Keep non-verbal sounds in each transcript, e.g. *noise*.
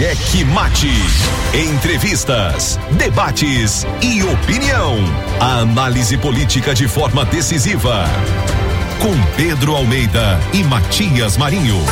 Cheque Mate. Entrevistas, debates e opinião. A análise política de forma decisiva. Com Pedro Almeida e Matias Marinho.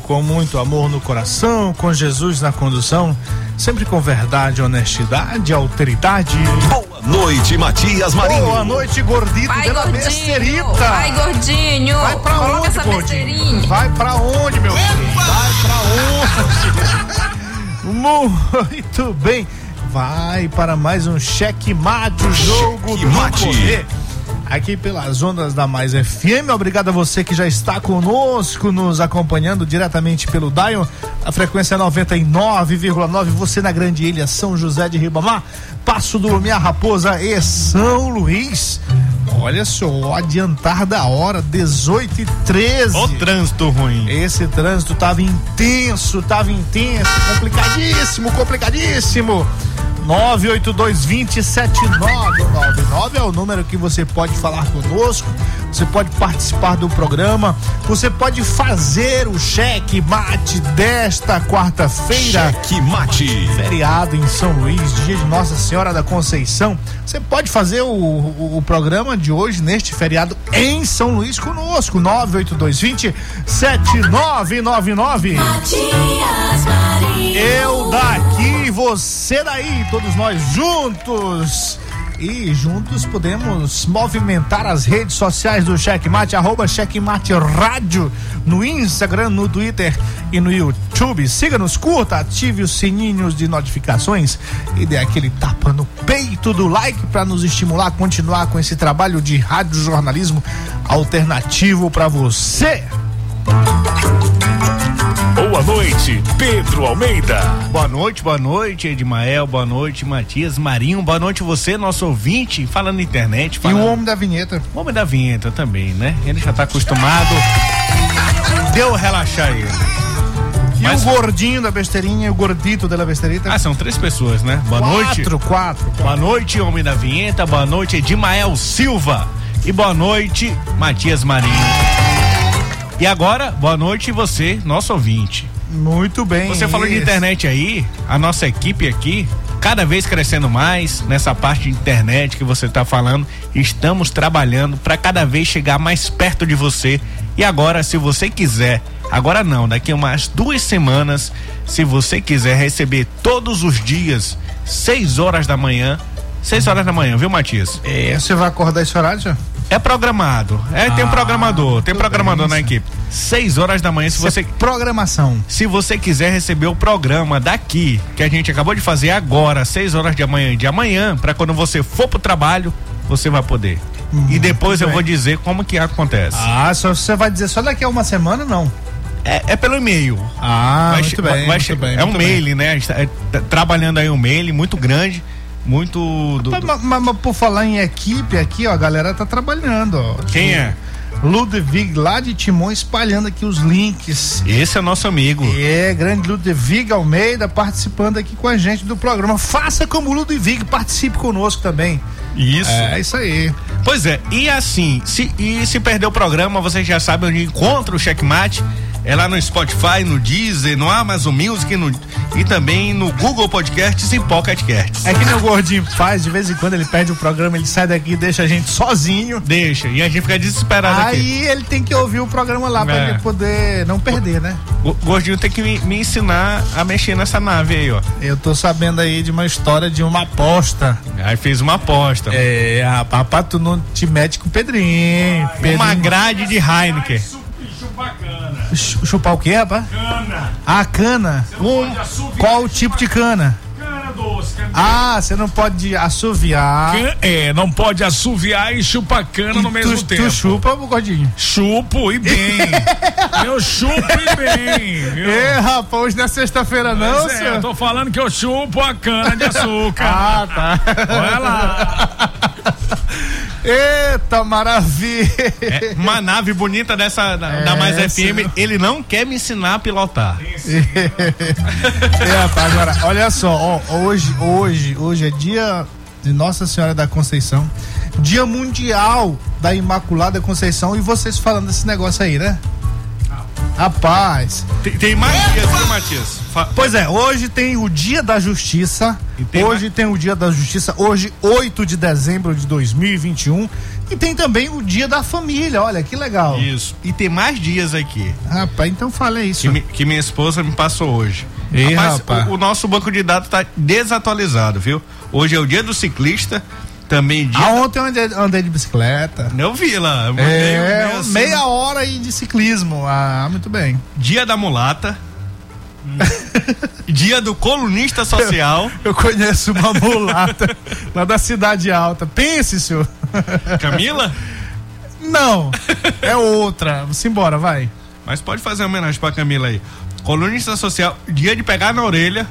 Com muito amor no coração, com Jesus na condução, sempre com verdade, honestidade, alteridade. Boa noite, Matias Marinho. Boa noite, gordito Vai, gordinho. besterita. Vai, gordinho. Vai pra Coloca onde, essa gordinho? besteirinha. Vai pra onde, meu filho? Vai pra onde? *laughs* Muito bem. Vai para mais um cheque mate, o jogo do Checkmate. poder. Aqui pelas ondas da Mais FM. Obrigado a você que já está conosco, nos acompanhando diretamente pelo Dion, a frequência 99,9. Você na Grande Ilha, São José de Ribamar, Passo do Lumiar Raposa e São Luís. Olha só, adiantar da hora, 18 e 13. Ó o trânsito ruim. Esse trânsito tava intenso, tava intenso, complicadíssimo, complicadíssimo. 982207999 é o número que você pode falar conosco, você pode participar do programa, você pode fazer o cheque mate desta quarta-feira Cheque Mate. feriado em São Luís, dia de Nossa Senhora da Conceição. Você pode fazer o, o, o programa de hoje neste feriado em São Luís conosco. 98220 7999. Matias Marinho. Eu daqui, você daí, todos nós juntos. E juntos podemos movimentar as redes sociais do Checkmate, arroba Checkmate Rádio, no Instagram, no Twitter e no YouTube. Siga-nos, curta, ative os sininhos de notificações e dê aquele tapa no peito do like para nos estimular a continuar com esse trabalho de rádio jornalismo alternativo para você. Boa noite, Pedro Almeida. Boa noite, boa noite, Edmael. Boa noite, Matias Marinho. Boa noite, você, nosso ouvinte, falando na internet. E Falando... o homem da vinheta. O homem da vinheta também, né? Ele já tá acostumado. Deu relaxar ele. E Mas- o gordinho da besteirinha e o gordito da besterita. Ah, são três pessoas, né? Boa noite. Quatro, quatro. Boa noite, homem da vinheta. Boa noite, Edmael Silva. E boa noite, Matias Marinho. E agora, boa noite você, nosso ouvinte. Muito bem. Você falou de isso. internet aí, a nossa equipe aqui, cada vez crescendo mais nessa parte de internet que você está falando. Estamos trabalhando para cada vez chegar mais perto de você. E agora, se você quiser, agora não, daqui a umas duas semanas, se você quiser receber todos os dias, 6 horas da manhã, 6 horas da manhã, viu, Matias? É, você vai acordar esse horário, senhor? É programado. É, tem um Ah, programador, tem programador bem, na equipe. 6 horas da manhã, se Isso é você Programação. se você quiser receber o programa daqui, que a gente acabou de fazer agora, 6 horas de amanhã, de amanhã, para quando você for pro trabalho, você vai poder. e depois eu bem. vou dizer como que acontece. Ah, só você vai dizer só daqui a uma semana, não. É, é pelo e-mail. Ah, Vai muito bem, vai muito bem, é um mail, né? A gente tá, é, tá trabalhando aí um mail muito grande, muito. do- Mas, do- mas- mas por falar em equipe aqui, ó, a galera tá trabalhando, ó. Quem é? Ludwig lá de Timon espalhando aqui os links. Esse é nosso amigo. É, grande Ludwig Almeida participando aqui com a gente do programa. Faça como Ludwig, participe conosco também. Isso. É isso aí. Pois é, e assim, se, e se perder o programa, vocês já sabem onde encontra o Checkmate. É lá no Spotify, no Deezer, no Amazon Music no- e também no Google Podcasts e Pocket Casts. É que o gordinho faz, de vez em quando ele perde o programa, ele sai daqui e deixa a gente sozinho. Deixa, e a gente fica desesperado aqui. Aí ele tem que ouvir o programa lá pra É. ele poder não perder, né? O Gordinho tem que me, me ensinar a mexer nessa nave aí, ó. Eu tô sabendo aí de uma história de uma aposta. Aí fez uma aposta. É, rapaz, tu não te mete com o Pedrinho. uma Pedrinho. grade de Heineken. Ch- Chupar o quê, rapaz? Cana. A cana. Não pode assoviar Qual o e tipo de cana? Cana doce. Cana Ah, você não pode assoviar. É, não pode assoviar e chupar cana no mesmo tu, tempo. tu chupa, gordinho. Chupo e bem. *laughs* eu chupo e bem. viu? Ê, rapaz, hoje não é sexta-feira não, é, senhor. eu tô falando que eu chupo a cana de açúcar. Ah, tá. Olha lá. *laughs* Eita, maravilha. É, uma nave bonita dessa da, da Mais É, FM, ele não quer me ensinar a pilotar. *laughs* É, agora, olha só, ó, hoje, hoje, hoje é dia de Nossa Senhora da Conceição, dia mundial da Imaculada Conceição e vocês falando desse negócio aí, né? Rapaz, Tem, tem mais dias, viu, Matias? Fa- pois é, hoje tem o Dia da Justiça, E tem hoje tem o Dia da Justiça, hoje 8 de dezembro de 2021 e tem também o Dia da Família, olha que legal. Isso. E tem mais dias aqui. Rapaz, então fala isso. Que, mi- que minha esposa me passou hoje. Ih, rapaz. O, o nosso banco de dados está desatualizado, viu? Hoje é o dia do ciclista, também dia. Ah, ontem eu andei, andei de bicicleta. Eu vi lá. eu É, um e-mail assim, meia hora aí de ciclismo. Ah, muito bem. Dia da mulata. *laughs* dia do colunista social. Eu conheço uma *laughs* mulata lá da Cidade Alta. Pense, senhor. Camila? Não, é outra. Simbora, vai. Mas pode fazer uma homenagem pra Camila aí. Colunista social, dia de pegar na orelha.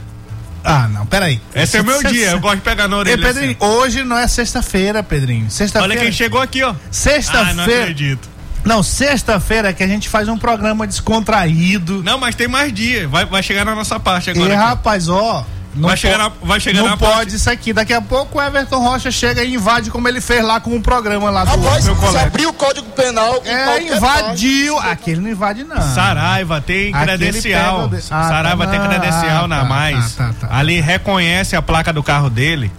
Ah, não, peraí. Esse é o meu dia, eu gosto de pegar na Ei, orelha. Pedrinho, assim. hoje não é sexta-feira, Pedrinho. Olha Sexta-feira. quem chegou aqui, ó. Ah, não Sexta-feira. acredito. Não, sexta-feira é que a gente faz um programa descontraído. Não, mas tem mais dia. Vai, vai chegar na nossa parte E agora. aqui. rapaz, ó. Não Vai chegar na- vai chegar não na pode parte- isso aqui. Daqui a pouco o Everton Rocha chega e invade como ele fez lá com o programa lá do Rapaz, meu colega. abrir o código penal. É, invadiu. Aquele não invade, não. Saraiva tem Aquele credencial. de- Ah, Saraiva tá, tem não, credencial ah, na tá, mais. tá, tá, tá. Ali reconhece a placa do carro dele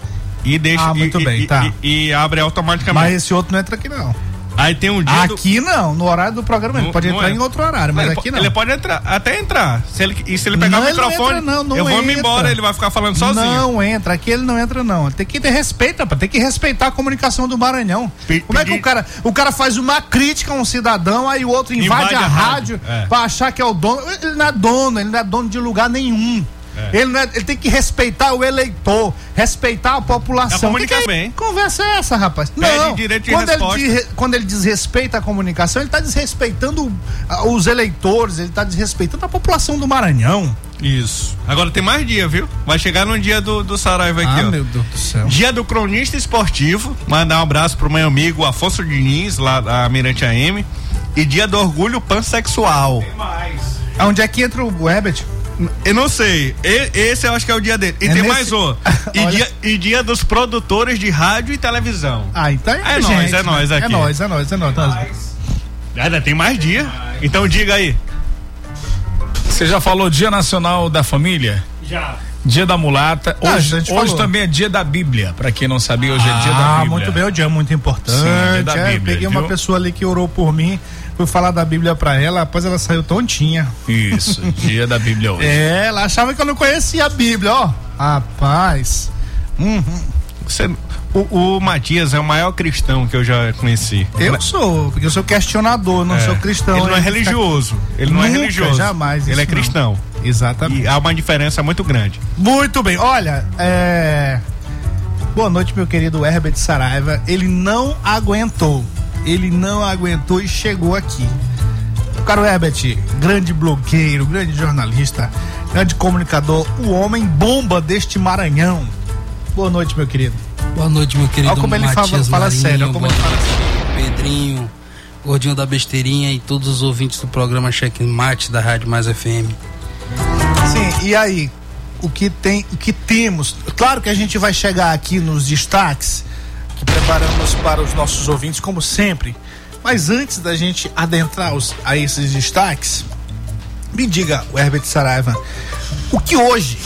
e deixa Ah, muito e, bem, e- tá. e- e abre automaticamente. Mas esse outro não entra aqui, não. Aí tem um dia do- Aqui não, no horário do programa. Ele Não- pode não entrar é. em outro horário, mas ele, aqui não. ele pode entrar, até entrar. Se ele, e se ele pegar Não, o ele microfone, entra, não, não eu vou me embora, ele vai ficar falando sozinho. Não entra, aqui ele não entra, não. Tem que ter respeito, rapaz. Tem que respeitar a comunicação do Maranhão. Pe- Como é que o cara, o cara faz uma crítica a um cidadão, aí o outro invade, Invade a, a rádio, rádio, é. pra achar que é o dono? Ele não é dono, ele não é dono de lugar nenhum. Ele, não é- ele tem que respeitar o eleitor, respeitar a população. É Que que bem. conversa é essa, rapaz? Pede não. direito de quando, ele quando ele desrespeita a comunicação, ele está desrespeitando ah, os eleitores, ele está desrespeitando a população do Maranhão. Isso. Agora tem mais dia, viu? Vai chegar no dia do, do Saraiva aqui, ah, ó. meu Deus do céu. Dia do cronista esportivo. Mandar um abraço pro meu amigo Afonso Diniz, lá da Mirante AM. E dia do orgulho pansexual. Onde é que entra o Herbert? Eu não sei. E- esse eu acho que é o dia dele. E É tem nesse- mais um. *laughs* E, dia, e dia dos produtores de rádio e televisão. Ah, então é, É gente, nóis, é nóis né? aqui. É nóis, é nóis, é nóis. Ainda tem mais dia. Então diga aí. Você já falou Dia Nacional da Família? Já. Dia da Mulata. Ah, Hoje, hoje falou. também é Dia da Bíblia. Pra quem não sabia, hoje é Dia da Ah, Bíblia. muito bem, o dia é muito importante. Sim, dia da é, Bíblia, peguei uma viu? pessoa ali que orou por mim, fui falar da Bíblia pra ela, após ela saiu tontinha. Isso, Dia da Bíblia *laughs* hoje. É, ela achava que eu não conhecia a Bíblia, ó. Rapaz. Uhum. Você- o, o Matias é o maior cristão que eu já conheci. Eu sou, porque eu sou questionador, não É. sou cristão. Ele não é né? religioso. Ele não é Nunca, religioso. jamais, Ele é isso não. cristão. Exatamente. E há uma diferença muito grande. Muito bem, olha, é... Boa noite, meu querido Herbert Saraiva. Ele não aguentou. Ele não aguentou e chegou aqui. Caro Herbert, grande blogueiro, grande jornalista, grande comunicador, o homem bomba deste Maranhão. Boa noite, meu querido. Boa noite, meu querido Olha como ele fala- Matias fala Marinho, sério, olha como ele fala noite, Pedrinho, Gordinho da Besteirinha e todos os ouvintes do programa Cheque Mate da Rádio Mais FM. Sim, e aí? O que tem, o que temos? Claro que a gente vai chegar aqui nos destaques que preparamos para os nossos ouvintes, como sempre. Mas antes da gente adentrar os- a esses destaques, me diga, Herbert Saraiva, o que hoje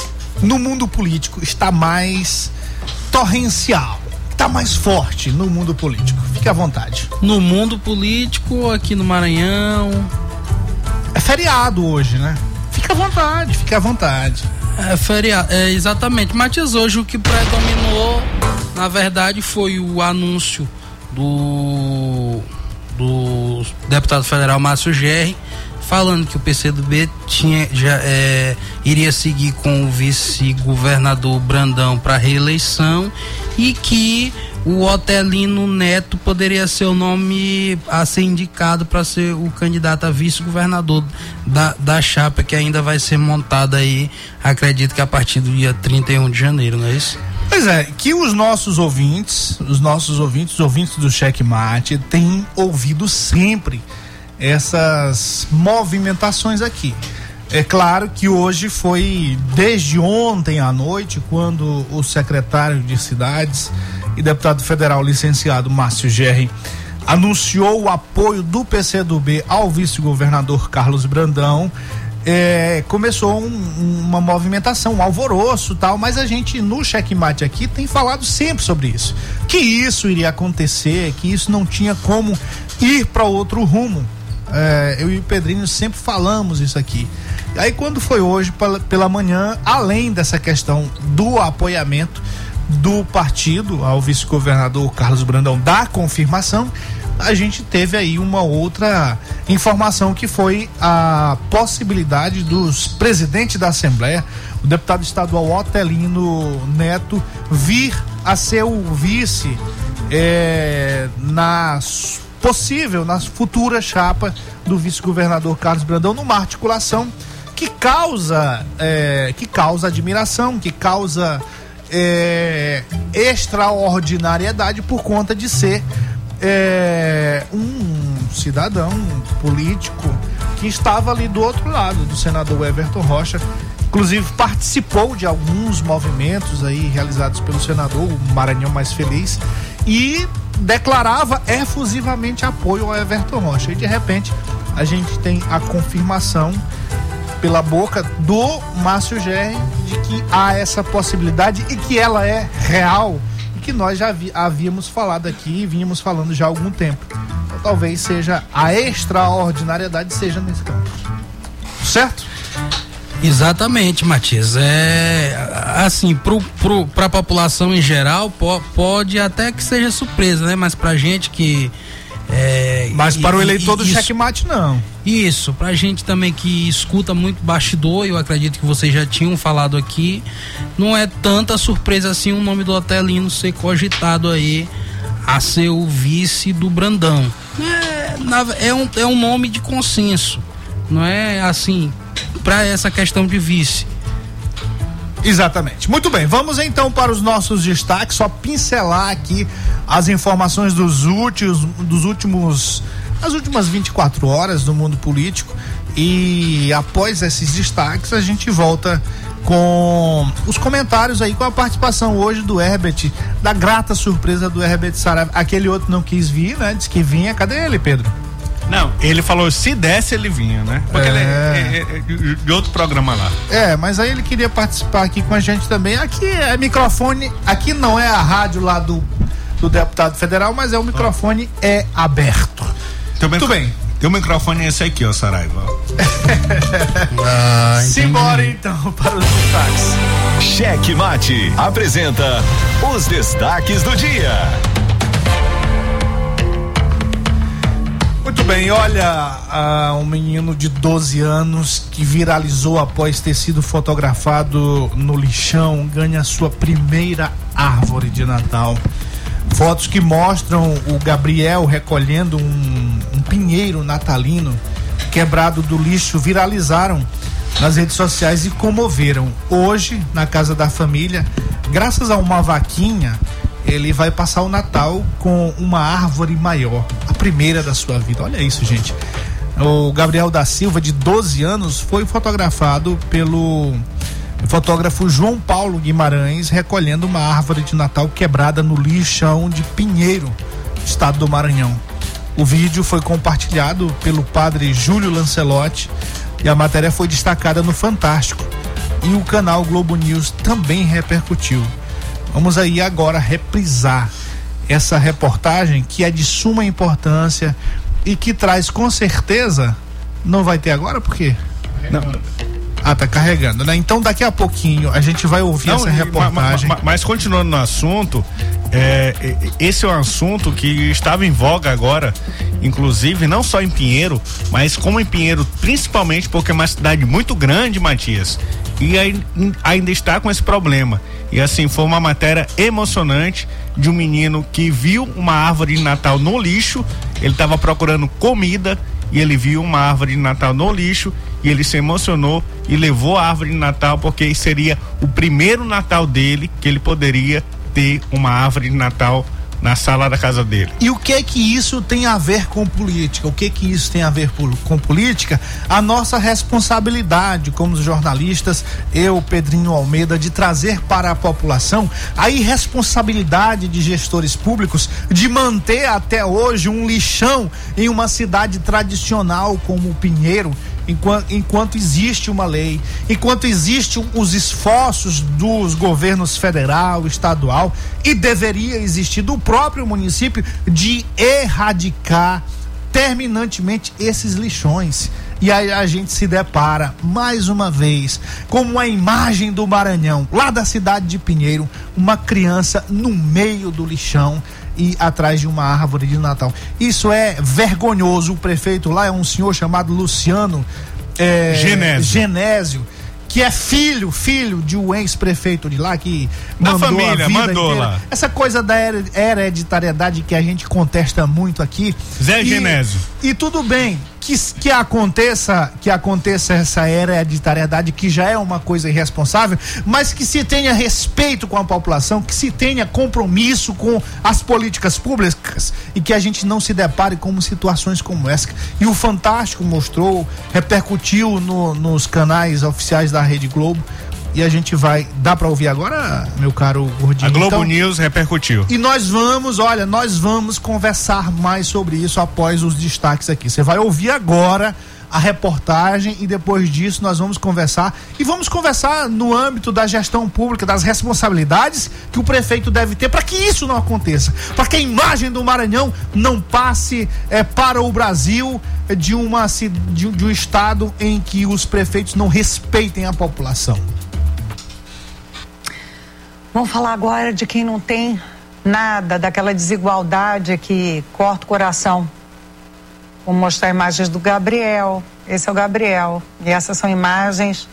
no mundo político está mais torrencial, está mais forte no mundo político? Fique à vontade. No mundo político, aqui no Maranhão, É feriado hoje, né? Fique à vontade, fique à vontade. é feriado. É, exatamente. Matias, hoje o que predominou, na verdade, foi o anúncio do, do deputado federal Márcio Gerri falando que o PCdoB tinha, já, é, iria seguir com o vice-governador Brandão para reeleição e que o Otelino Neto poderia ser o nome a ser indicado para ser o candidato a vice-governador da, da chapa que ainda vai ser montada aí, acredito que a partir do dia 31 de janeiro, não é isso? Pois é, que os nossos ouvintes, os nossos ouvintes, os ouvintes do Checkmate, têm ouvido sempre essas movimentações aqui. É claro que hoje foi desde ontem à noite, quando o secretário de cidades e deputado federal licenciado Márcio Gerri anunciou o apoio do PCdoB ao vice-governador Carlos Brandão. É, começou um- uma movimentação, um alvoroço tal, mas a gente no checkmate aqui tem falado sempre sobre isso. Que isso iria acontecer, que isso não tinha como ir para outro rumo. É, eu e o Pedrinho sempre falamos isso aqui. Aí quando foi hoje pela manhã, além dessa questão do apoiamento do partido ao vice-governador Carlos Brandão da confirmação, a gente teve aí uma outra informação que foi a possibilidade dos presidentes da Assembleia, o deputado estadual Otelino Neto, vir a ser o vice é, na possível, na futura chapa do vice-governador Carlos Brandão, numa articulação que causa é, que causa admiração, que causa é, extraordinariedade por conta de ser é, um cidadão político que estava ali do outro lado do senador Everton Rocha. Inclusive participou de alguns movimentos aí realizados pelo senador, o Maranhão Mais Feliz, e declarava efusivamente apoio ao Everton Rocha. E de repente a gente tem a confirmação pela boca do Márcio Gerri de que há essa possibilidade e que ela é real que nós já havíamos falado aqui e vínhamos falando já há algum tempo. Então, talvez seja a extraordinariedade seja nesse campo. Certo? Exatamente, Matias. É assim, pro, pra população em geral, po- pode até que seja surpresa, né? Mas pra gente que. É, Mas e- para o e- eleitor do isso- checkmate, não. Isso, pra gente também que escuta muito bastidor, eu acredito que vocês já tinham falado aqui, não é tanta surpresa assim o nome do Otelino ser cogitado aí a ser o vice do Brandão. É, é, um, é um nome de consenso, não é assim, pra essa questão de vice. Exatamente. Muito bem, vamos então para os nossos destaques, só pincelar aqui as informações dos últimos, dos últimos, as últimas 24 horas do mundo político e após esses destaques a gente volta com os comentários aí com a participação hoje do Herbert, da grata surpresa do Herbert Saraiva. Aquele outro não quis vir, né? Disse que vinha. Cadê ele, Pedro? Não, ele falou se desse ele vinha, né? Porque É. ele é, é- é de de outro programa lá. É, mas aí ele queria participar aqui com a gente também. Aqui é microfone, aqui não é a rádio lá do, do deputado federal, mas é o microfone é aberto. Teu Muito bem. Teu microfone é esse aqui, ó, Saraiva. *laughs* Simbora então para os destaques. Cheque Mate apresenta os destaques do dia. Muito bem, olha, ah, um menino de 12 anos que viralizou após ter sido fotografado no lixão ganha sua primeira árvore de Natal. Fotos que mostram o Gabriel recolhendo um, um pinheiro natalino quebrado do lixo viralizaram nas redes sociais e comoveram. Hoje, na casa da família, graças a uma vaquinha, ele vai passar o Natal com uma árvore maior, a primeira da sua vida. Olha isso, gente. O Gabriel da Silva, de 12 anos, foi fotografado pelo fotógrafo João Paulo Guimarães recolhendo uma árvore de Natal quebrada no lixão de Pinheiro, estado do Maranhão. O vídeo foi compartilhado pelo padre Júlio Lancelotti e a matéria foi destacada no Fantástico. E o canal Globo News também repercutiu. Vamos aí agora reprisar essa reportagem que é de suma importância e que traz com certeza. Não vai ter agora por quê? Ah, tá carregando, né? Então daqui a pouquinho a gente vai ouvir essa e- reportagem. ma- ma- mas continuando no assunto, é, esse é um assunto que estava em voga agora, inclusive não só em Pinheiro, mas como em Pinheiro, principalmente porque é uma cidade muito grande, Matias, e ainda está com esse problema. E assim, foi uma matéria emocionante de um menino que viu uma árvore de Natal no lixo, ele estava procurando comida e ele viu uma árvore de Natal no lixo e ele se emocionou e levou a árvore de Natal porque seria o primeiro Natal dele que ele poderia ter uma árvore de Natal na sala da casa dele. E o que que isso tem a ver com política? O que que isso tem a ver com política? A nossa responsabilidade como jornalistas, eu, Pedrinho Almeida, de trazer para a população a irresponsabilidade de gestores públicos de manter até hoje um lixão em uma cidade tradicional como Pinheiro, enquanto, enquanto existe uma lei, enquanto existem os esforços dos governos federal, estadual e deveria existir do próprio município de erradicar terminantemente esses lixões. E aí a gente se depara mais uma vez com uma imagem do Maranhão, lá da cidade de Pinheiro, uma criança no meio do lixão e atrás de uma árvore de Natal. Isso é vergonhoso. O prefeito lá é um senhor chamado Luciano é, Genésio. Genésio, que é filho, filho de um ex-prefeito de lá que Da mandou família, a vida mandou inteira. lá. Essa coisa da her- hereditariedade que a gente contesta muito aqui. Zé E- Genésio. E tudo bem que, que aconteça que aconteça essa hereditariedade que já é uma coisa irresponsável, mas que se tenha respeito com a população, que se tenha compromisso com as políticas públicas e que a gente não se depare com situações como essa. E o Fantástico mostrou, repercutiu no- nos canais oficiais da Rede Globo. E a gente vai. Dá pra ouvir agora, meu caro gordinho? A Globo Então- News repercutiu. e nós vamos, olha, nós vamos conversar mais sobre isso após os destaques aqui. Você vai ouvir agora a reportagem e depois disso nós vamos conversar e vamos conversar no âmbito da gestão pública, das responsabilidades que o prefeito deve ter para que isso não aconteça, para que a imagem do Maranhão não passe eh, para o Brasil eh, de uma de, de um estado em que os prefeitos não respeitem a população. Vamos falar agora de quem não tem nada, daquela desigualdade que corta o coração. Vou mostrar imagens do Gabriel. Esse é o Gabriel. E essas são imagens.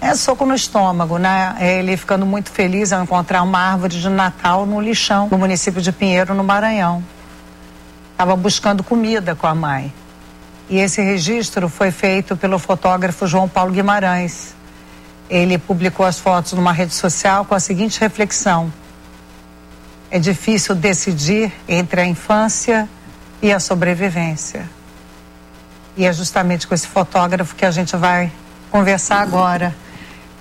É soco no estômago, né? É Ele ficando muito feliz ao encontrar uma árvore de Natal no lixão, no município de Pinheiro, no Maranhão. Estava buscando comida com a mãe. E esse registro foi feito pelo fotógrafo João Paulo Guimarães. Ele publicou as fotos numa rede social com a seguinte reflexão: É difícil decidir entre a infância e a sobrevivência. E é justamente com esse fotógrafo que a gente vai conversar agora.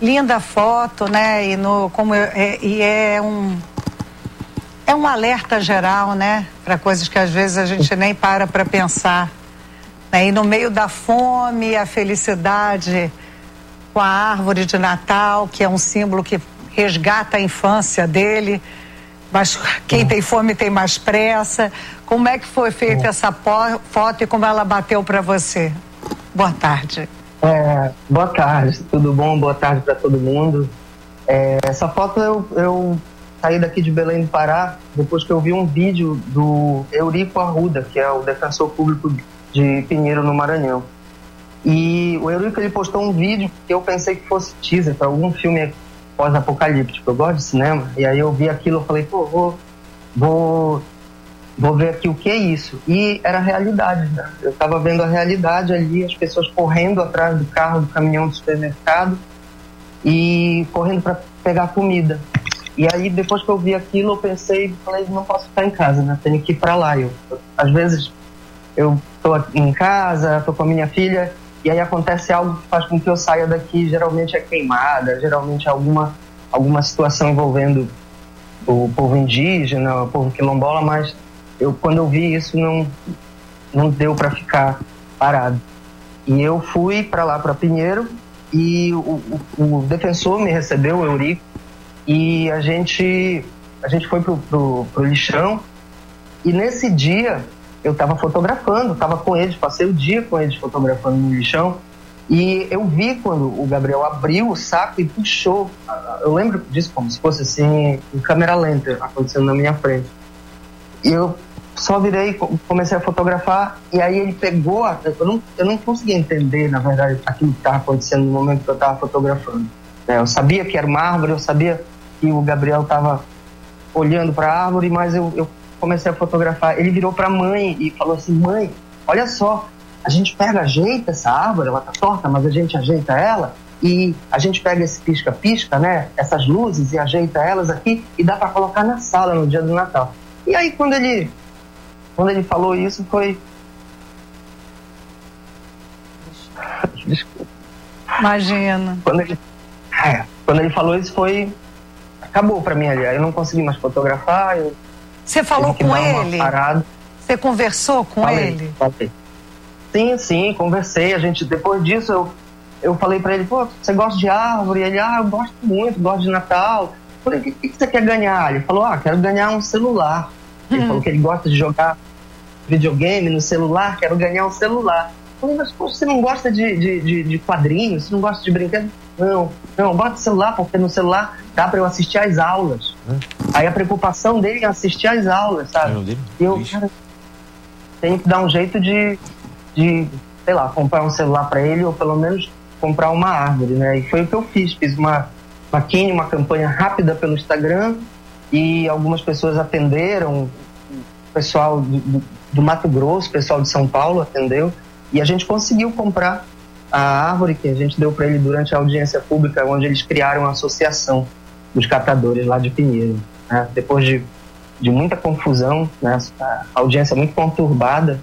Linda foto, né? E, no, como eu- é, e é um é um alerta geral, né? Para coisas que às vezes a gente nem para para pensar. Né? E no meio da fome, a felicidade com a árvore de Natal, que é um símbolo que resgata a infância dele. Mas quem tem fome tem mais pressa. Como é que foi feita essa po- foto e como ela bateu para você? Boa tarde. É, boa tarde, tudo bom? Boa tarde para todo mundo. É, essa foto eu, eu saí daqui de Belém do Pará depois que eu vi um vídeo do Eurico Arruda, que é o defensor público de Pinheiro no Maranhão. E o Eurico ele postou um vídeo que eu pensei que fosse teaser para algum filme pós-apocalíptico. Eu gosto de cinema e aí eu vi aquilo e falei, pô, vou, vou vou ver aqui o que é isso. E era a realidade, né? Eu estava vendo a realidade ali, as pessoas correndo atrás do carro, do caminhão do supermercado e correndo para pegar comida. E aí, depois que eu vi aquilo, eu pensei, falei, não posso ficar em casa, né? Tenho que ir para lá. Eu, às vezes, eu tô em casa, tô com a minha filha, e aí acontece algo que faz com que eu saia daqui, geralmente é queimada, geralmente é alguma, alguma situação envolvendo o povo indígena, o povo quilombola, mas eu quando eu vi isso não não deu para ficar parado. E eu fui para lá para Pinheiro e o, o, o defensor me recebeu, o Eurico, e a gente a gente foi pro, pro, pro lixão e nesse dia eu estava fotografando, estava com eles, passei o dia com eles fotografando no lixão E eu vi quando o Gabriel abriu o saco e puxou. Eu lembro disso como se fosse assim, em câmera lenta acontecendo na minha frente. E eu só virei, co- comecei a fotografar e aí ele pegou. a- eu, não, eu não conseguia entender, na verdade, aquilo que estava acontecendo no momento que eu estava fotografando. né? eu sabia que era uma árvore, eu sabia que o Gabriel estava olhando para a árvore, mas eu, eu comecei a fotografar. Ele virou para a mãe e falou assim: Mãe, olha só, a gente pega, ajeita essa árvore, ela tá torta, mas a gente ajeita ela e a gente pega esse pisca-pisca, né? Essas luzes e ajeita elas aqui e dá para colocar na sala no dia do Natal. E aí quando ele quando ele falou isso foi Desculpa. Imagina. Quando ele, é, quando ele falou isso foi acabou para mim ali. Eu não consegui mais fotografar. Eu Você falou com ele? Você conversou com Falei, ele? falei. Sim, sim, conversei. A gente, depois disso, eu, eu falei pra ele, pô, você gosta de árvore? Ele, ah, eu gosto muito, gosto de Natal. Eu falei, o que, que você quer ganhar? Ele falou, ah, quero ganhar um celular. Ele falou que ele gosta de jogar videogame no celular, quero ganhar um celular. Eu falei, mas poxa, você não gosta de, de, de, de quadrinhos? Você não gosta de brinquedo? Não, não, gosto de celular, porque no celular dá pra eu assistir às aulas. Aí a preocupação dele é assistir às aulas, sabe? E eu, cara, tenho que dar um jeito de, de, sei lá, comprar um celular para ele ou pelo menos comprar uma árvore, né? E foi o que eu fiz. Fiz uma maquine, uma campanha rápida pelo Instagram e algumas pessoas atenderam. O pessoal do, do, do Mato Grosso, o pessoal de São Paulo atendeu e a gente conseguiu comprar a árvore que a gente deu para ele durante a audiência pública, onde eles criaram uma associação dos catadores lá de Pinheiro. né? Depois de, de muita confusão, né? a audiência muito conturbada,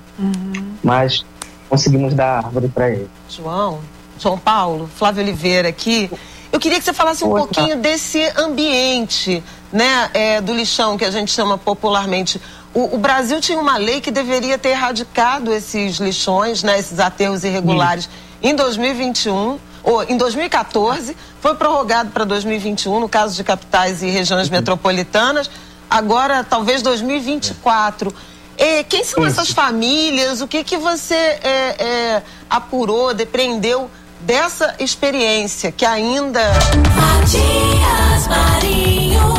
mas conseguimos dar árvore para ele. João, João Paulo, Flávio Oliveira aqui. Eu queria que você falasse um Oi, pouquinho desse ambiente, né, é, do lixão que a gente chama popularmente. O, o Brasil tinha uma lei que deveria ter erradicado esses lixões, né, esses aterros irregulares, em 2021 ou em 2014, foi prorrogado para 2021 no caso de capitais e regiões metropolitanas. Agora, talvez 2024. É, quem são essas famílias? O que que você é, é, apurou, depreendeu dessa experiência que ainda Matias Marinho.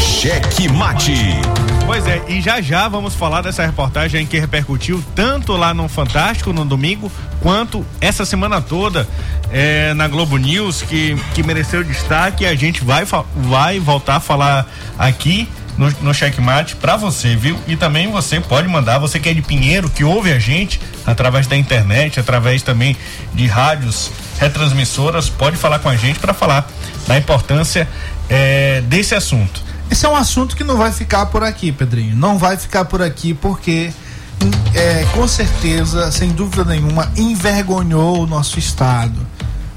Cheque Mate. Pois é, e já já vamos falar dessa reportagem que repercutiu tanto lá no Fantástico no domingo, quanto essa semana toda é, na Globo News, que, que mereceu destaque. A gente vai, vai voltar a falar aqui no, no Checkmate pra você, viu? E também você pode mandar, você que é de Pinheiro, que ouve a gente através da internet, através também de rádios retransmissoras, pode falar com a gente para falar da importância é, desse assunto. Esse é um assunto que não vai ficar por aqui, Pedrinho. Não vai ficar por aqui porque, hum, é, com certeza, sem dúvida nenhuma, envergonhou o nosso estado.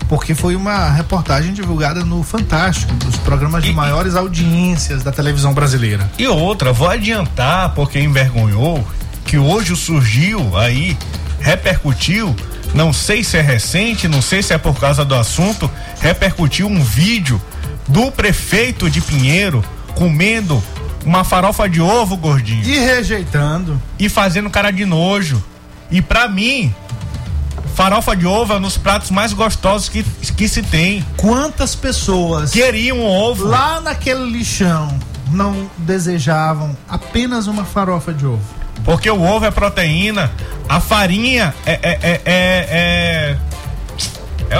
Porque foi uma reportagem divulgada no Fantástico, dos programas de maiores audiências da televisão brasileira. E outra, vou adiantar, porque envergonhou, que hoje surgiu aí, repercutiu, não sei se é recente, não sei se é por causa do assunto, repercutiu um vídeo do prefeito de Pinheiro comendo uma farofa de ovo, gordinho, E rejeitando. e fazendo cara de nojo. E pra mim, farofa de ovo é um dos pratos mais gostosos que, que se tem. Quantas pessoas Queriam ovo. lá naquele lixão não desejavam apenas uma farofa de ovo? Porque o ovo é proteína, a farinha. É, é, é, é, é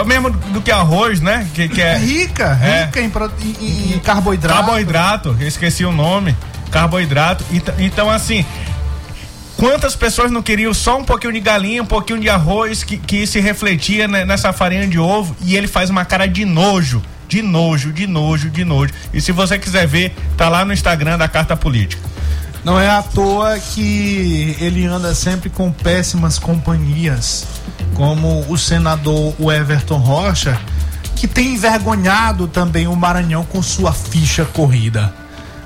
o mesmo do que arroz, né? Que, que É é rica, É. rica em, em- em carboidrato. carboidrato, esqueci o nome. Carboidrato. Ent- Então, assim. Quantas pessoas não queriam só um pouquinho de galinha, um pouquinho de arroz que, que se refletia ne- nessa farinha de ovo e ele faz uma cara de nojo, de nojo, de nojo, de nojo. E se você quiser ver, tá lá no Instagram da Carta Política. Não é à toa que ele anda sempre com péssimas companhias, como o senador Everton Rocha, que tem envergonhado também o Maranhão com sua ficha corrida.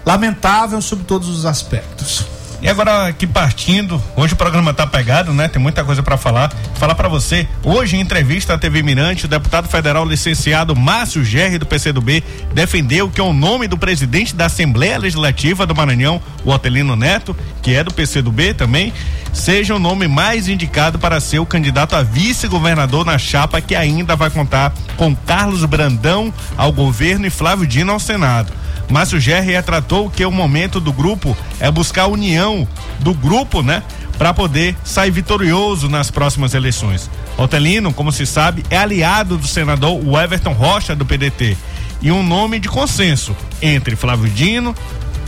Lamentável sob todos os aspectos. E agora aqui partindo, hoje o programa tá pegado, né? Tem muita coisa para falar. Falar para você, hoje em entrevista à TV Mirante, o deputado federal licenciado Márcio Gerri do PCdoB defendeu que o nome do presidente da Assembleia Legislativa do Maranhão, o Otelino Neto, que é do PCdoB também, seja o nome mais indicado para ser o candidato a vice-governador na chapa que ainda vai contar com Carlos Brandão ao governo e Flávio Dino ao Senado. Márcio Gerri retratou que o momento do grupo é buscar a união do grupo, né? Para poder sair vitorioso nas próximas eleições. Otelino, como se sabe, é aliado do senador Everton Rocha do PDT e um nome de consenso entre Flávio Dino,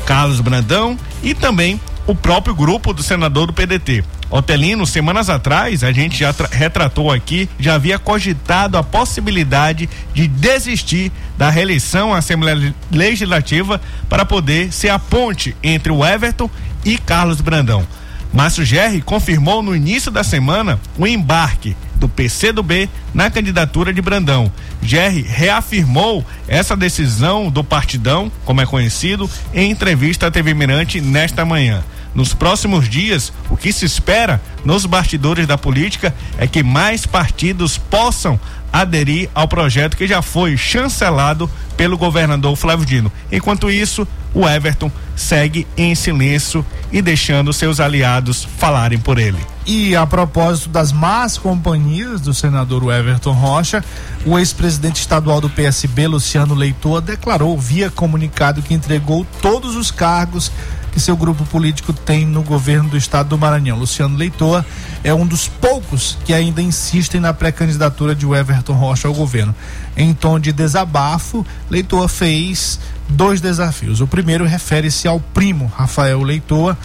Carlos Brandão e também o próprio grupo do senador do PDT. Otelino, semanas atrás, a gente já retratou aqui, já havia cogitado a possibilidade de desistir da reeleição à Assembleia Legislativa para poder ser a ponte entre o Everton e Carlos Brandão. Márcio Gerri confirmou no início da semana o embarque do PCdoB na candidatura de Brandão. Gerri reafirmou essa decisão do partidão, como é conhecido, em entrevista à TV Mirante nesta manhã. Nos próximos dias, o que se espera nos bastidores da política é que mais partidos possam aderir ao projeto que já foi chancelado pelo governador Flávio Dino. Enquanto isso, o Everton segue em silêncio e deixando seus aliados falarem por ele. E a propósito das más companhias do senador Everton Rocha, o ex-presidente estadual do PSB, Luciano Leitor, declarou via comunicado que entregou todos os cargos que seu grupo político tem no governo do estado do Maranhão. Luciano Leitor é um dos poucos que ainda insistem na pré-candidatura de Everton Rocha ao governo. Em tom de desabafo, Leitor fez dois desafios. O primeiro refere-se ao primo Rafael Leitor,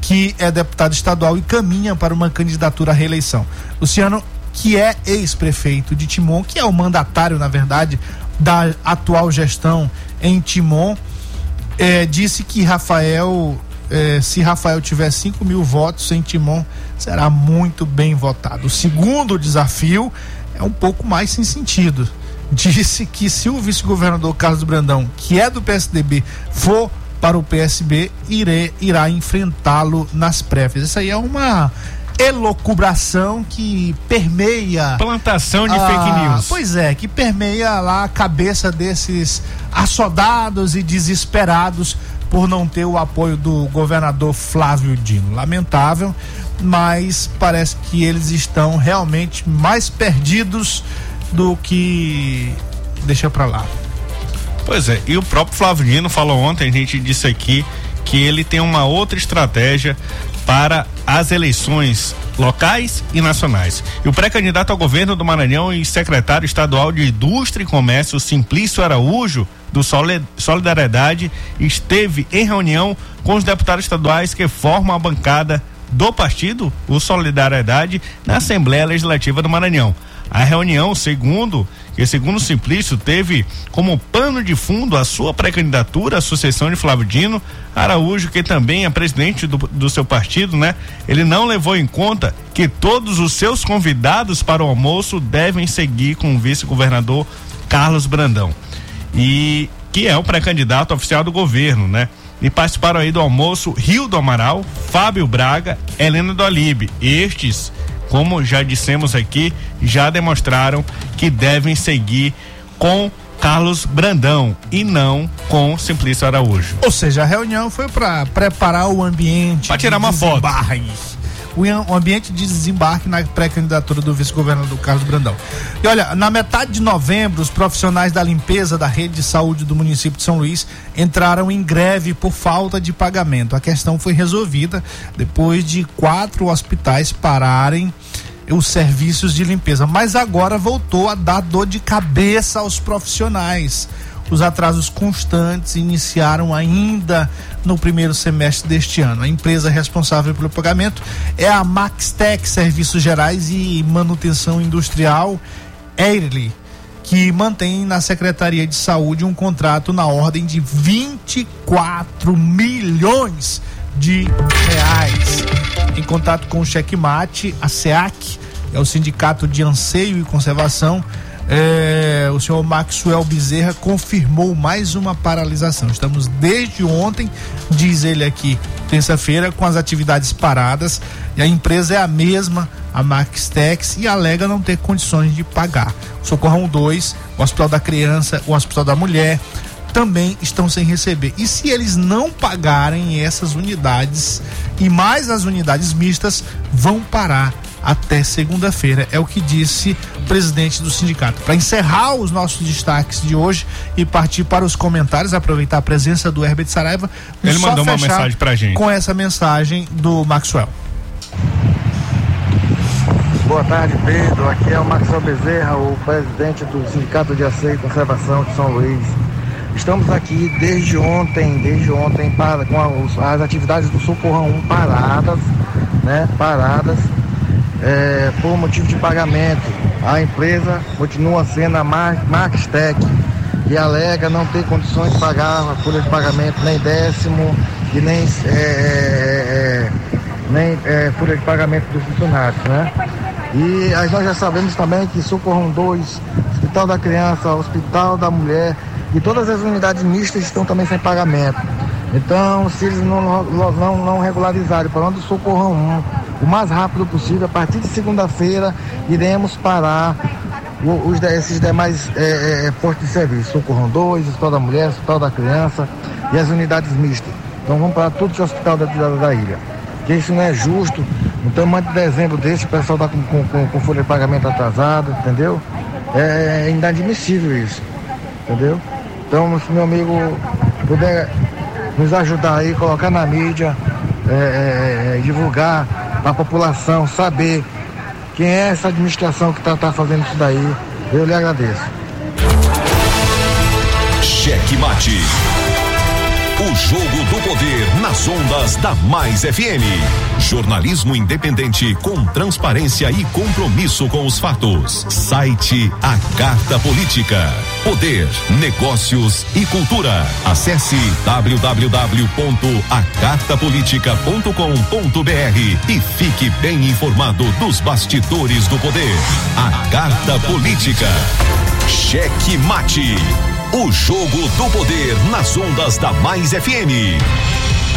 que é deputado estadual e caminha para uma candidatura à reeleição. Luciano, que é ex-prefeito de Timon, que é o mandatário, na verdade, da atual gestão em Timon, é, disse que Rafael, é, se Rafael tiver 5 mil votos em Timon, será muito bem votado. O segundo desafio é um pouco mais sem sentido. *laughs* Disse que se o vice-governador Carlos Brandão, que é do PSDB, for para o PSB, irá enfrentá-lo nas prévias. Isso aí é uma elocubração que permeia. Plantação de fake news. Pois é, que permeia lá a cabeça desses assodados e desesperados por não ter o apoio do governador Flávio Dino. Lamentável, mas parece que eles estão realmente mais perdidos do que. Deixa pra lá. Pois é, e o próprio Flávio Dino falou ontem, a gente disse aqui que ele tem uma outra estratégia para as eleições locais e nacionais. E o pré-candidato ao governo do Maranhão e secretário estadual de Indústria e Comércio, Simplício Araújo, do Solidariedade, esteve em reunião com os deputados estaduais que formam a bancada do partido, o Solidariedade, na Assembleia Legislativa do Maranhão. A reunião, segundo que segundo Simplício teve como pano de fundo a sua pré-candidatura à sucessão de Flávio Dino, Araújo, que também é presidente do, do seu partido, né? Ele não levou em conta que todos os seus convidados para o almoço devem seguir com o vice-governador Carlos Brandão. E que é o pré-candidato oficial do governo, né? E participaram aí do almoço Rio do Amaral, Fábio Braga, Helena do Alibe. Estes como já dissemos aqui, já demonstraram que devem seguir com Carlos Brandão e não com Simplício Araújo. Ou seja, a reunião foi para preparar o ambiente. Para tirar uma foto o ambiente de desembarque na pré-candidatura do vice-governador Carlos Brandão. E olha, na metade de novembro, os profissionais da limpeza da rede de saúde do município de São Luís entraram em greve por falta de pagamento. A questão foi resolvida depois de quatro hospitais pararem os serviços de limpeza, mas agora voltou a dar dor de cabeça aos profissionais. Os atrasos constantes iniciaram ainda no primeiro semestre deste ano. A empresa responsável pelo pagamento é a Maxtec Serviços Gerais e Manutenção Industrial Eirly, que mantém na Secretaria de Saúde um contrato na ordem de 24 milhões de reais. Em contato com o Checkmate, a SEAC, é o Sindicato de Anseio e Conservação, é, o senhor Maxwell Bezerra confirmou mais uma paralisação. Estamos desde ontem, diz ele aqui, terça-feira, com as atividades paradas. E a empresa é a mesma, a Maxtex, e alega não ter condições de pagar. Socorrão 2, o Hospital da Criança, o Hospital da Mulher, também estão sem receber. E se eles não pagarem essas unidades e mais as unidades mistas, vão parar até segunda-feira. É o que disse o presidente do sindicato. Para encerrar os nossos destaques de hoje e partir para os comentários, aproveitar a presença do Herbert Saraiva. Ele só mandou uma mensagem pra gente. Com essa mensagem do Maxwell. Boa tarde, Pedro. Aqui é o Maxwell Bezerra, o presidente do Sindicato de Aceio e Conservação de São Luís. Estamos aqui desde ontem, desde ontem, para, com as, as atividades do Socorrão 1 paradas, né? Paradas, é, por motivo de pagamento. A empresa continua sendo a Mar- Marxtec, que alega não ter condições de pagar a folha de pagamento, nem décimo e nem, é, é, é, nem é, folha de pagamento dos funcionários, né? E aí nós já sabemos também que Socorrão 2, Hospital da Criança, Hospital da Mulher e todas as unidades mistas estão também sem pagamento. Então, se eles não, não, não regularizarem para onde o Socorrão 1, o mais rápido possível, a partir de segunda-feira, iremos parar os, de- esses demais é, é, postos de serviço. Socorrão 2, Hospital da Mulher, Hospital da Criança e as unidades mistas. Então vamos para tudo é hospital da, da, ilha. Porque isso não é justo. Então, mais de dezembro desse, o pessoal está com, com, com, folha de pagamento atrasada, entendeu? É inadmissível isso, entendeu? Então, se meu amigo puder nos ajudar aí, colocar na mídia, é, é, é, divulgar para a população saber quem é essa administração que está tá fazendo isso daí, eu lhe agradeço. Cheque Mate. O jogo do poder nas ondas da Mais FM. Jornalismo independente com transparência e compromisso com os fatos. Site A Carta Política. Poder, negócios e cultura. Acesse www.acartapolitica.com.br e fique bem informado dos bastidores do poder. A Carta Política. Cheque Mate. O jogo do poder nas ondas da Mais FM.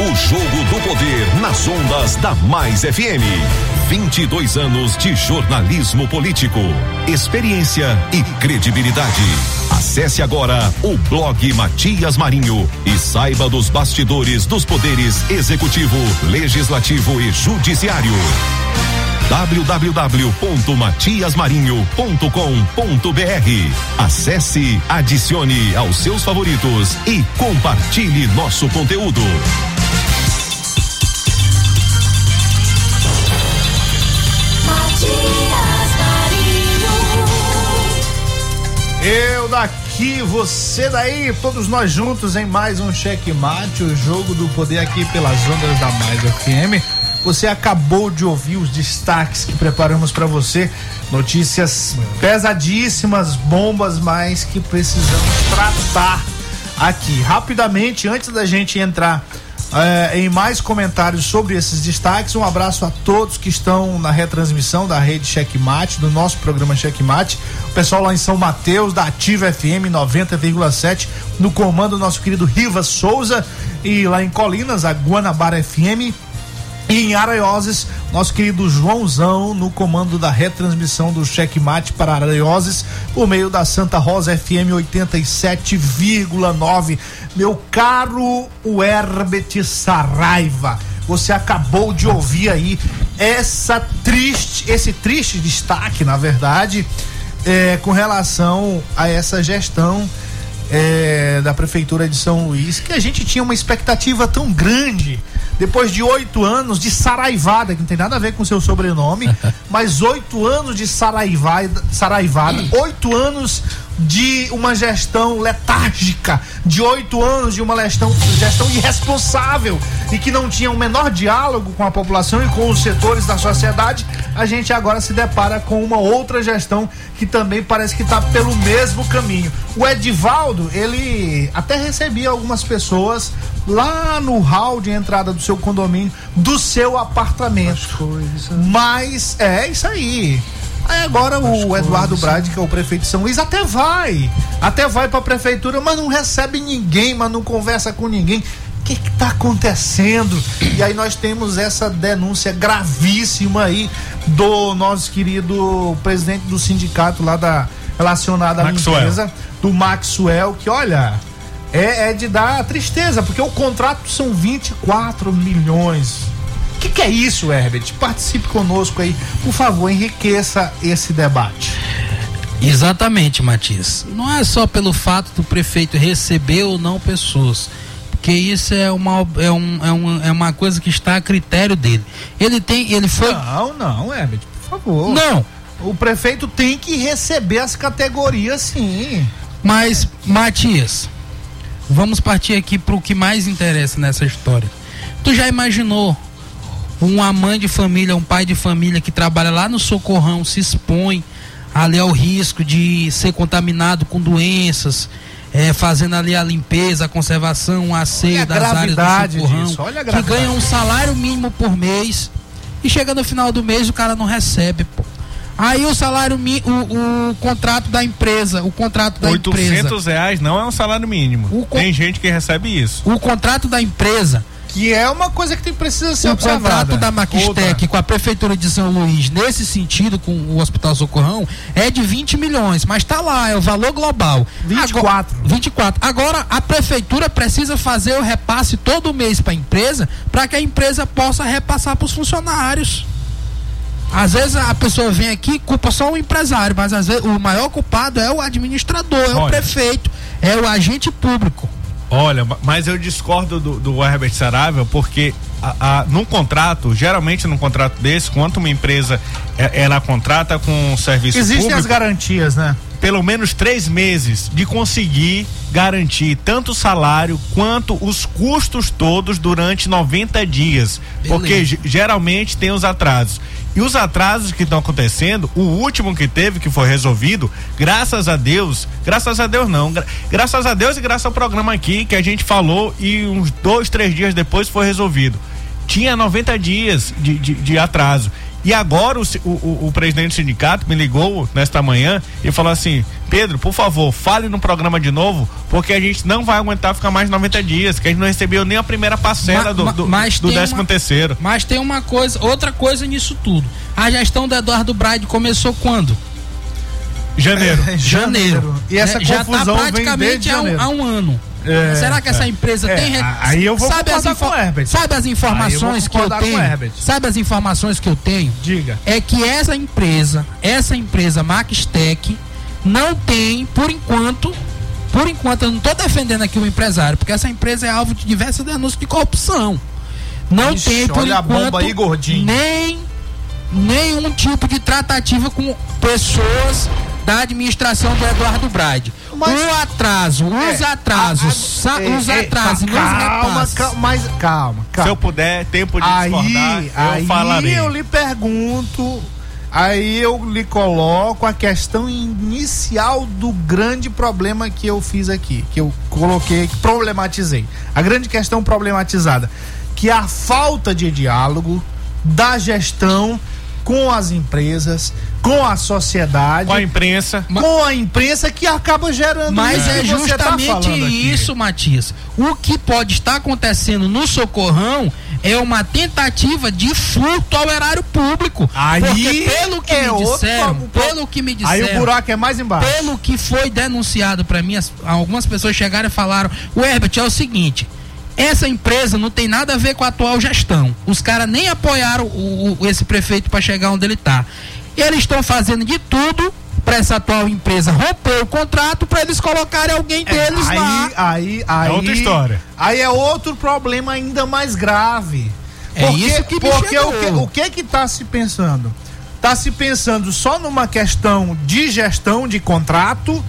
O jogo do poder nas ondas da Mais FM. 22 anos de jornalismo político, experiência e credibilidade. Acesse agora o blog Matias Marinho e saiba dos bastidores dos poderes executivo, legislativo e judiciário www.matiasmarinho.com.br. Acesse, adicione aos seus favoritos e compartilhe nosso conteúdo. Eu daqui, você daí, todos nós juntos em mais um Cheque Mate, o jogo do poder aqui pelas ondas da Mais FM. Você acabou de ouvir os destaques que preparamos para você. Notícias pesadíssimas, bombas, mas que precisamos tratar aqui. Rapidamente, antes da gente entrar eh, em mais comentários sobre esses destaques, um abraço a todos que estão na retransmissão da rede Checkmate, do nosso programa Checkmate. O pessoal lá em São Mateus, da Ativa FM 90,7, no comando do nosso querido Riva Souza. E lá em Colinas, a Guanabara FM. E em Araioses, nosso querido Joãozão, no comando da retransmissão do Checkmate para Araioses, por meio da Santa Rosa FM 87,9. Meu caro Herbert Saraiva, você acabou de ouvir aí essa triste, esse triste destaque, na verdade, é, com relação a essa gestão é, da Prefeitura de São Luís, que a gente tinha uma expectativa tão grande. Depois de oito anos de Saraivada, que não tem nada a ver com seu sobrenome, *laughs* mas oito anos de Saraivada, Saraivada oito anos de uma gestão letárgica, de oito anos de uma gestão, gestão irresponsável e que não tinha o menor diálogo com a população e com os setores da sociedade, a gente agora se depara com uma outra gestão que também parece que está pelo mesmo caminho. O Edivaldo, ele até recebia algumas pessoas lá no hall de entrada do seu condomínio, do seu apartamento. Mas é isso aí. Aí agora o Eduardo Brade, que é o prefeito de São Luís, até vai. Até vai pra prefeitura, mas não recebe ninguém, mas não conversa com ninguém. O que está acontecendo? E aí nós temos essa denúncia gravíssima aí do nosso querido presidente do sindicato lá da relacionada à Maxwell. limpeza, do Maxwell, que olha, é, é de dar tristeza, porque o contrato são 24 milhões. O que, que é isso, Herbert? Participe conosco aí, por favor, enriqueça esse debate. Exatamente, Matias. Não é só pelo fato do prefeito receber ou não pessoas. Porque isso é uma, é, um, é, um, é uma coisa que está a critério dele. Ele tem. Ele foi. Não, não, Herbert, por favor. Não. O prefeito tem que receber as categorias, sim. Mas, Matias, vamos partir aqui para o que mais interessa nessa história. Tu já imaginou uma mãe de família, um pai de família que trabalha lá no socorrão, se expõe ali ao risco de ser contaminado com doenças, eh, fazendo ali a limpeza, a conservação, a asseio das áreas do socorrão, disso, olha a que ganha um salário mínimo por mês e chega no final do mês o cara não recebe, pô. Aí o salário, mi- o, o contrato da empresa, o contrato da empresa. 800 reais não é um salário mínimo. O co- Tem gente que recebe isso. O contrato da empresa, Que é uma coisa que tem, precisa ser o observada. contrato da Maquistec com a Prefeitura de São Luís, nesse sentido, com o Hospital Socorrão, é de 20 milhões, mas tá lá, é o valor global. 24. Agora, 24. Agora, a Prefeitura precisa fazer o repasse todo mês para a empresa, para que a empresa possa repassar para os funcionários. Às vezes a pessoa vem aqui e culpa só o empresário, mas às vezes o maior culpado é o administrador, é o Olha. prefeito, é o agente público. Olha, ma- mas eu discordo do, do Herbert Saraiva porque a, a, num contrato, geralmente num contrato desse, quanto uma empresa é, ela contrata com um serviço Existem público, as garantias, né? pelo menos três meses de conseguir garantir tanto o salário quanto os custos todos durante 90 dias. Beleza. Porque ge- geralmente tem os atrasos. E os atrasos que estão acontecendo, o último que teve, que foi resolvido, graças a Deus, graças a Deus não, gra- graças a Deus e graças ao programa aqui que a gente falou e uns dois, três dias depois foi resolvido. Tinha 90 dias de, de, de atraso. E agora o, o, o- presidente do sindicato me ligou nesta manhã e falou assim: Pedro, por favor, fale no programa de novo, porque a gente não vai aguentar ficar mais 90 dias, que a gente não recebeu nem a primeira parcela Ma- do, ma- do, mas do tem 13 uma- terceiro. Mas tem uma coisa, outra coisa nisso tudo. A gestão do Eduardo Braide começou quando? Janeiro. *laughs* Janeiro. E essa né? já confusão tá vem praticamente desde há, um, janeiro. há um ano. É, Será que essa empresa É, tem aí eu vou sabe as, com o Herbert. sabe as informações que eu com o tenho? Sabe as informações que eu tenho? Diga. É que essa empresa, essa empresa Maxtec não tem, por enquanto, por enquanto eu não estou defendendo aqui o empresário, porque essa empresa é alvo de diversas denúncias de corrupção. Não Ixi, tem por olha a enquanto bomba aí, gordinho. nem nenhum tipo de tratativa com pessoas da administração do Eduardo Brade. Mas- o atraso, os É, atrasos, a- a- sa- é, os é, atrasos, os calma, calma, mas calma, calma. Se eu puder, tempo de aí, discordar, eu aí falarei. eu lhe pergunto, aí eu lhe coloco a questão inicial do grande problema que eu fiz aqui, que eu coloquei, que problematizei. A grande questão problematizada, que é a falta de diálogo da gestão com as empresas, com a sociedade, Com a imprensa. com a imprensa que acaba gerando Mas isso é que você tá justamente falando aqui. isso, Matias. O que pode estar acontecendo no Socorrão é uma tentativa de furto ao erário público. Aí Porque pelo que é me outro disseram, pro- pelo que me Aí disseram, o buraco é mais embaixo. pelo que foi denunciado para mim, as- algumas pessoas chegaram e falaram: "O Herbert é o seguinte, essa empresa não tem nada a ver com a atual gestão. Os caras nem apoiaram o, o- esse prefeito para chegar onde ele tá. Eles estão fazendo de tudo para essa atual empresa romper o contrato para eles colocarem alguém deles aí, lá. aí, aí, outra história. Aí é outro problema ainda mais grave. É isso que me porque o que, o que que tá se pensando? Tá se pensando só numa questão de gestão de contrato,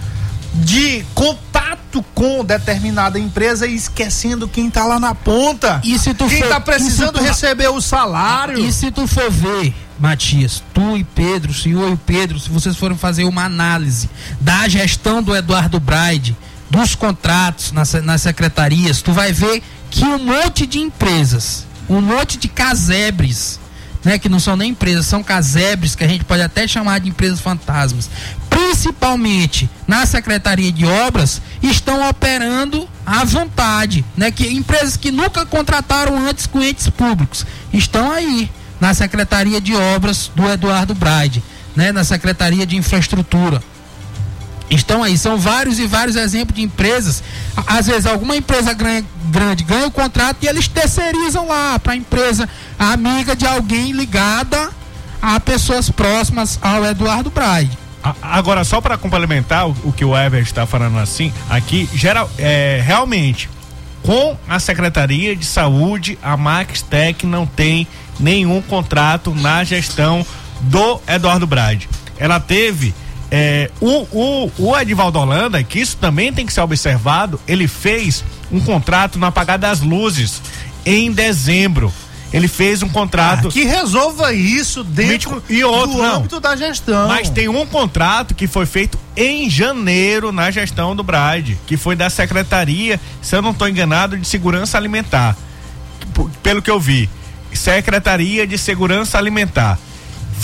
de contato com determinada empresa e esquecendo quem tá lá na ponta. E se tu quem for- tá precisando tu- receber o salário. E se tu for ver, Matias, tu e Pedro, o senhor e o Pedro, se vocês forem fazer uma análise da gestão do Eduardo Braide, dos contratos nas, nas secretarias, tu vai ver que um monte de empresas, um monte de casebres, né, que não são nem empresas, são casebres que a gente pode até chamar de empresas fantasmas, principalmente na Secretaria de Obras, estão operando à vontade, né, que empresas que nunca contrataram antes com entes públicos estão aí na Secretaria de Obras do Eduardo Braide, né, na Secretaria de Infraestrutura. Estão aí, são vários e vários exemplos de empresas. Às vezes, alguma empresa gran- grande ganha o contrato e eles terceirizam lá para a empresa amiga de alguém ligada a pessoas próximas ao Eduardo. A- Agora, só para complementar o, que o Ever está falando assim, aqui, geral, é, realmente, com a Secretaria de Saúde, a Max Tech não tem nenhum contrato na gestão do Eduardo Brade. Ela teve. é, o, o, o Edivaldo Holanda, que isso também tem que ser observado, ele fez um contrato no apagar das luzes em dezembro. Ele fez um contrato. Ah, que resolva isso dentro e outro, do não. âmbito da gestão. Mas tem um contrato que foi feito em janeiro na gestão do Bride, que foi da Secretaria, se eu não estou enganado, de Segurança Alimentar. Pelo que eu vi, Secretaria de Segurança Alimentar.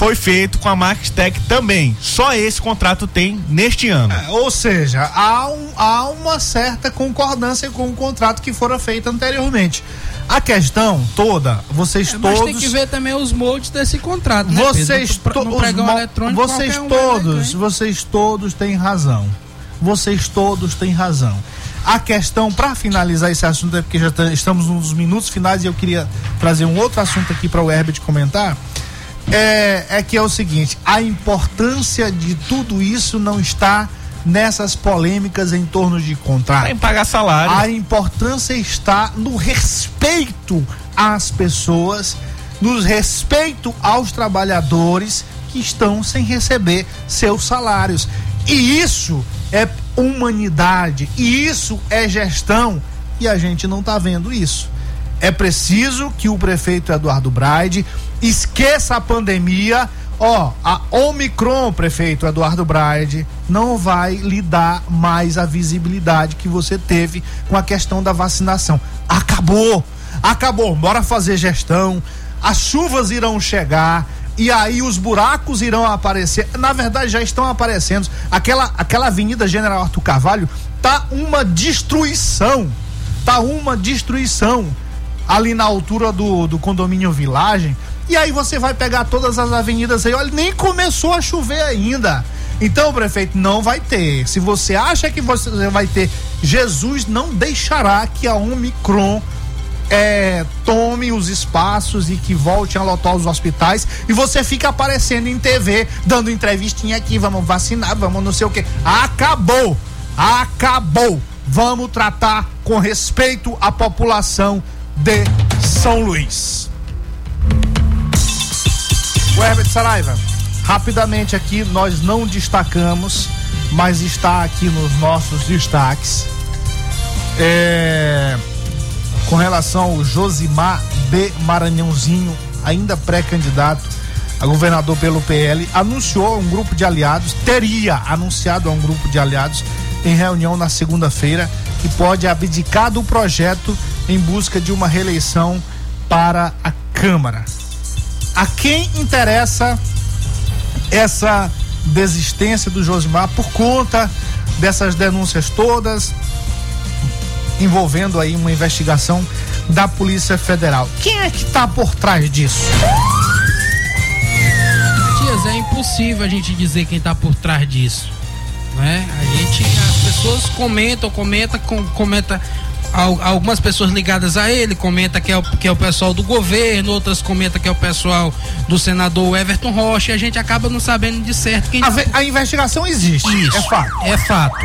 Foi feito com a Maxtec também. Só esse contrato tem neste ano. É, Ou seja, há, um- há uma certa concordância com o contrato que fora feito anteriormente. A questão toda, vocês É, Mas todos. tem que ver também os moldes desse contrato, né, Pedro? Vocês, No- to- no os pregão mo- eletrônico, vocês um vai todos, vocês todos têm razão. Vocês todos têm razão. A questão, para finalizar esse assunto, é porque já estamos nos minutos finais e eu queria trazer um outro assunto aqui para o Herbert comentar. É, é que é o seguinte: a importância de tudo isso não está nessas polêmicas em torno de contrato. Em pagar salário. A importância está no respeito às pessoas, no respeito aos trabalhadores que estão sem receber seus salários. E isso é humanidade, e isso é gestão, e a gente não está vendo isso. É preciso que o prefeito Eduardo Braide esqueça a pandemia. Ó, a Omicron, prefeito Eduardo Braide, não vai lhe dar mais a visibilidade que você teve com a questão da vacinação. Acabou! Acabou! Bora fazer gestão. As chuvas irão chegar e aí os buracos irão aparecer. Na verdade, já estão aparecendo. Aquela, aquela Avenida General Arthur Carvalho tá uma destruição. Tá uma destruição ali na altura do, do condomínio Villagem. E aí você vai pegar todas as avenidas aí, olha, nem começou a chover ainda. Então, prefeito, não vai ter. Se você acha que você vai ter, Jesus não deixará que a Omicron é, tome os espaços e que volte a lotar os hospitais e você fica aparecendo em TV, dando entrevistinha aqui, vamos vacinar, vamos não sei o que. Acabou! Acabou! Vamos tratar com respeito a população de São Luís. O Herbert Saraiva, rapidamente aqui, nós não destacamos, mas está aqui nos nossos destaques. É, com relação ao Josimar de Maranhãozinho, ainda pré-candidato a governador pelo PL, anunciou a um grupo de aliados, teria anunciado a um grupo de aliados em reunião na segunda-feira que pode abdicar do projeto em busca de uma reeleição para a Câmara. A quem interessa essa desistência do Josimar por conta dessas denúncias todas envolvendo aí uma investigação da Polícia Federal. Quem é que está por trás disso? Matias, é impossível a gente dizer quem tá por trás disso. Né? A gente, as pessoas comentam, comenta, com, comenta algumas pessoas ligadas a ele, comenta que é, o, que é o pessoal do governo, outras comenta que é o pessoal do senador Everton Rocha, e a gente acaba não sabendo de certo quem A, a investigação existe, Isso, é fato. É fato.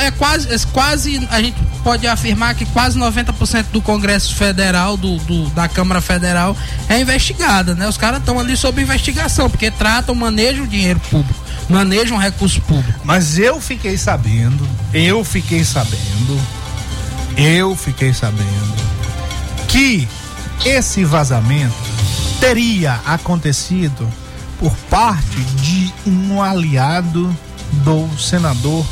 É, é quase, é quase, a gente pode afirmar que quase 90% do Congresso Federal, do, do- da Câmara Federal, é investigada, né? Os caras estão ali sob investigação, porque tratam, manejam o dinheiro público, manejam recurso público. Mas eu fiquei sabendo, eu fiquei sabendo, eu fiquei sabendo que esse vazamento teria acontecido por parte de um aliado do senador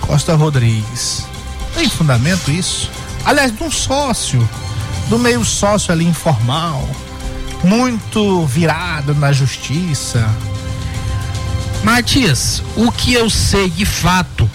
Costa Rodrigues. Tem fundamento isso? aliás, de um sócio, do meio sócio ali informal, muito virado na justiça. Matias, o que eu sei de fato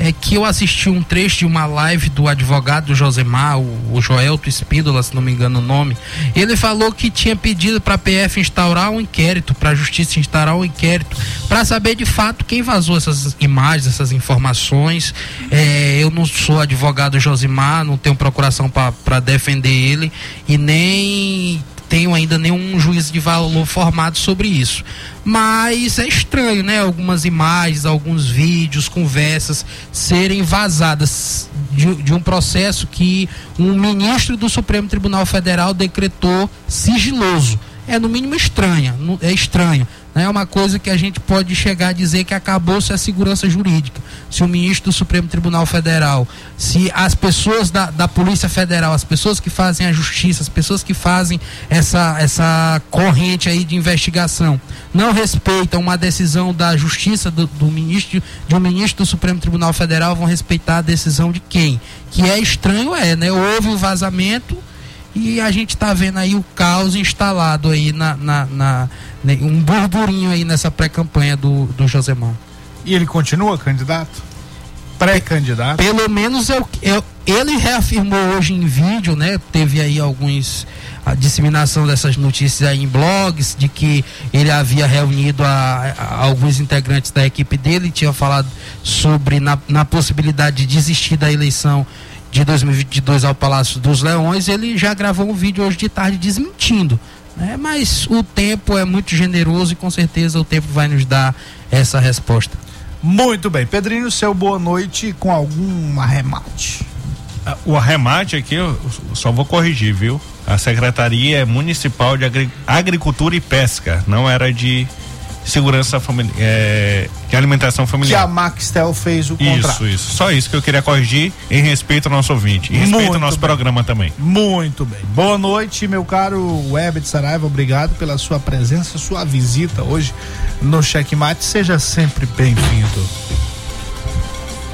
é que eu assisti um trecho de uma live do advogado Josemar, o, Joelto Espíndola, se não me engano o nome. Ele falou que tinha pedido para a PF instaurar um inquérito, para a Justiça instaurar um inquérito, para saber de fato quem vazou essas imagens, essas informações. É, eu não sou advogado Josemar, não tenho procuração para defender ele e nem tenho ainda nenhum juízo de valor formado sobre isso. Mas é estranho, né? Algumas imagens, alguns vídeos, conversas serem vazadas de, de um processo que um ministro do Supremo Tribunal Federal decretou sigiloso. É no mínimo estranha, é estranho. É uma coisa que a gente pode chegar a dizer que acabou-se a segurança jurídica. Se o ministro do Supremo Tribunal Federal, se as pessoas da, da Polícia Federal, as pessoas que fazem a justiça, as pessoas que fazem essa, essa corrente aí de investigação, não respeitam uma decisão da justiça do, do ministro, de um ministro do Supremo Tribunal Federal, vão respeitar a decisão de quem? Que é estranho, é, né? Houve o vazamento e a gente está vendo aí o caos instalado aí na, na, na- né, um burburinho aí nessa pré-campanha do, do Josemar. E ele continua candidato? Pré-candidato? Pelo menos é o que- é- ele reafirmou hoje em vídeo, né? Teve aí alguns a disseminação dessas notícias aí em blogs de que ele havia reunido a, a- alguns integrantes da equipe dele, tinha falado sobre na, na possibilidade de desistir da eleição de 2022 ao Palácio dos Leões. Ele já gravou um vídeo hoje de tarde desmentindo. Né? Mas o tempo é muito generoso e com certeza o tempo vai nos dar essa resposta. Muito bem. Pedrinho, seu boa noite com algum arremate. Ah, O arremate aqui, eu só vou corrigir, viu? A Secretaria Municipal de Agri- Agricultura e Pesca, não era de segurança familiar, de alimentação Que familiar. a Maxtel fez o contrato. Isso, isso. Só isso que eu queria corrigir em respeito ao nosso ouvinte. Em respeito Muito ao nosso bem. programa também. Muito bem. Boa noite, meu caro Web de Saraiva. Obrigado pela sua presença, sua visita hoje no Checkmate. Seja sempre bem-vindo.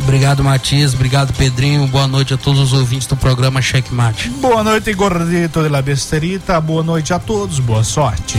Obrigado, Matias. Obrigado, Pedrinho. Boa noite a todos os ouvintes do programa Checkmate. Boa noite, gordito de la besterita. Boa noite a todos. Boa sorte.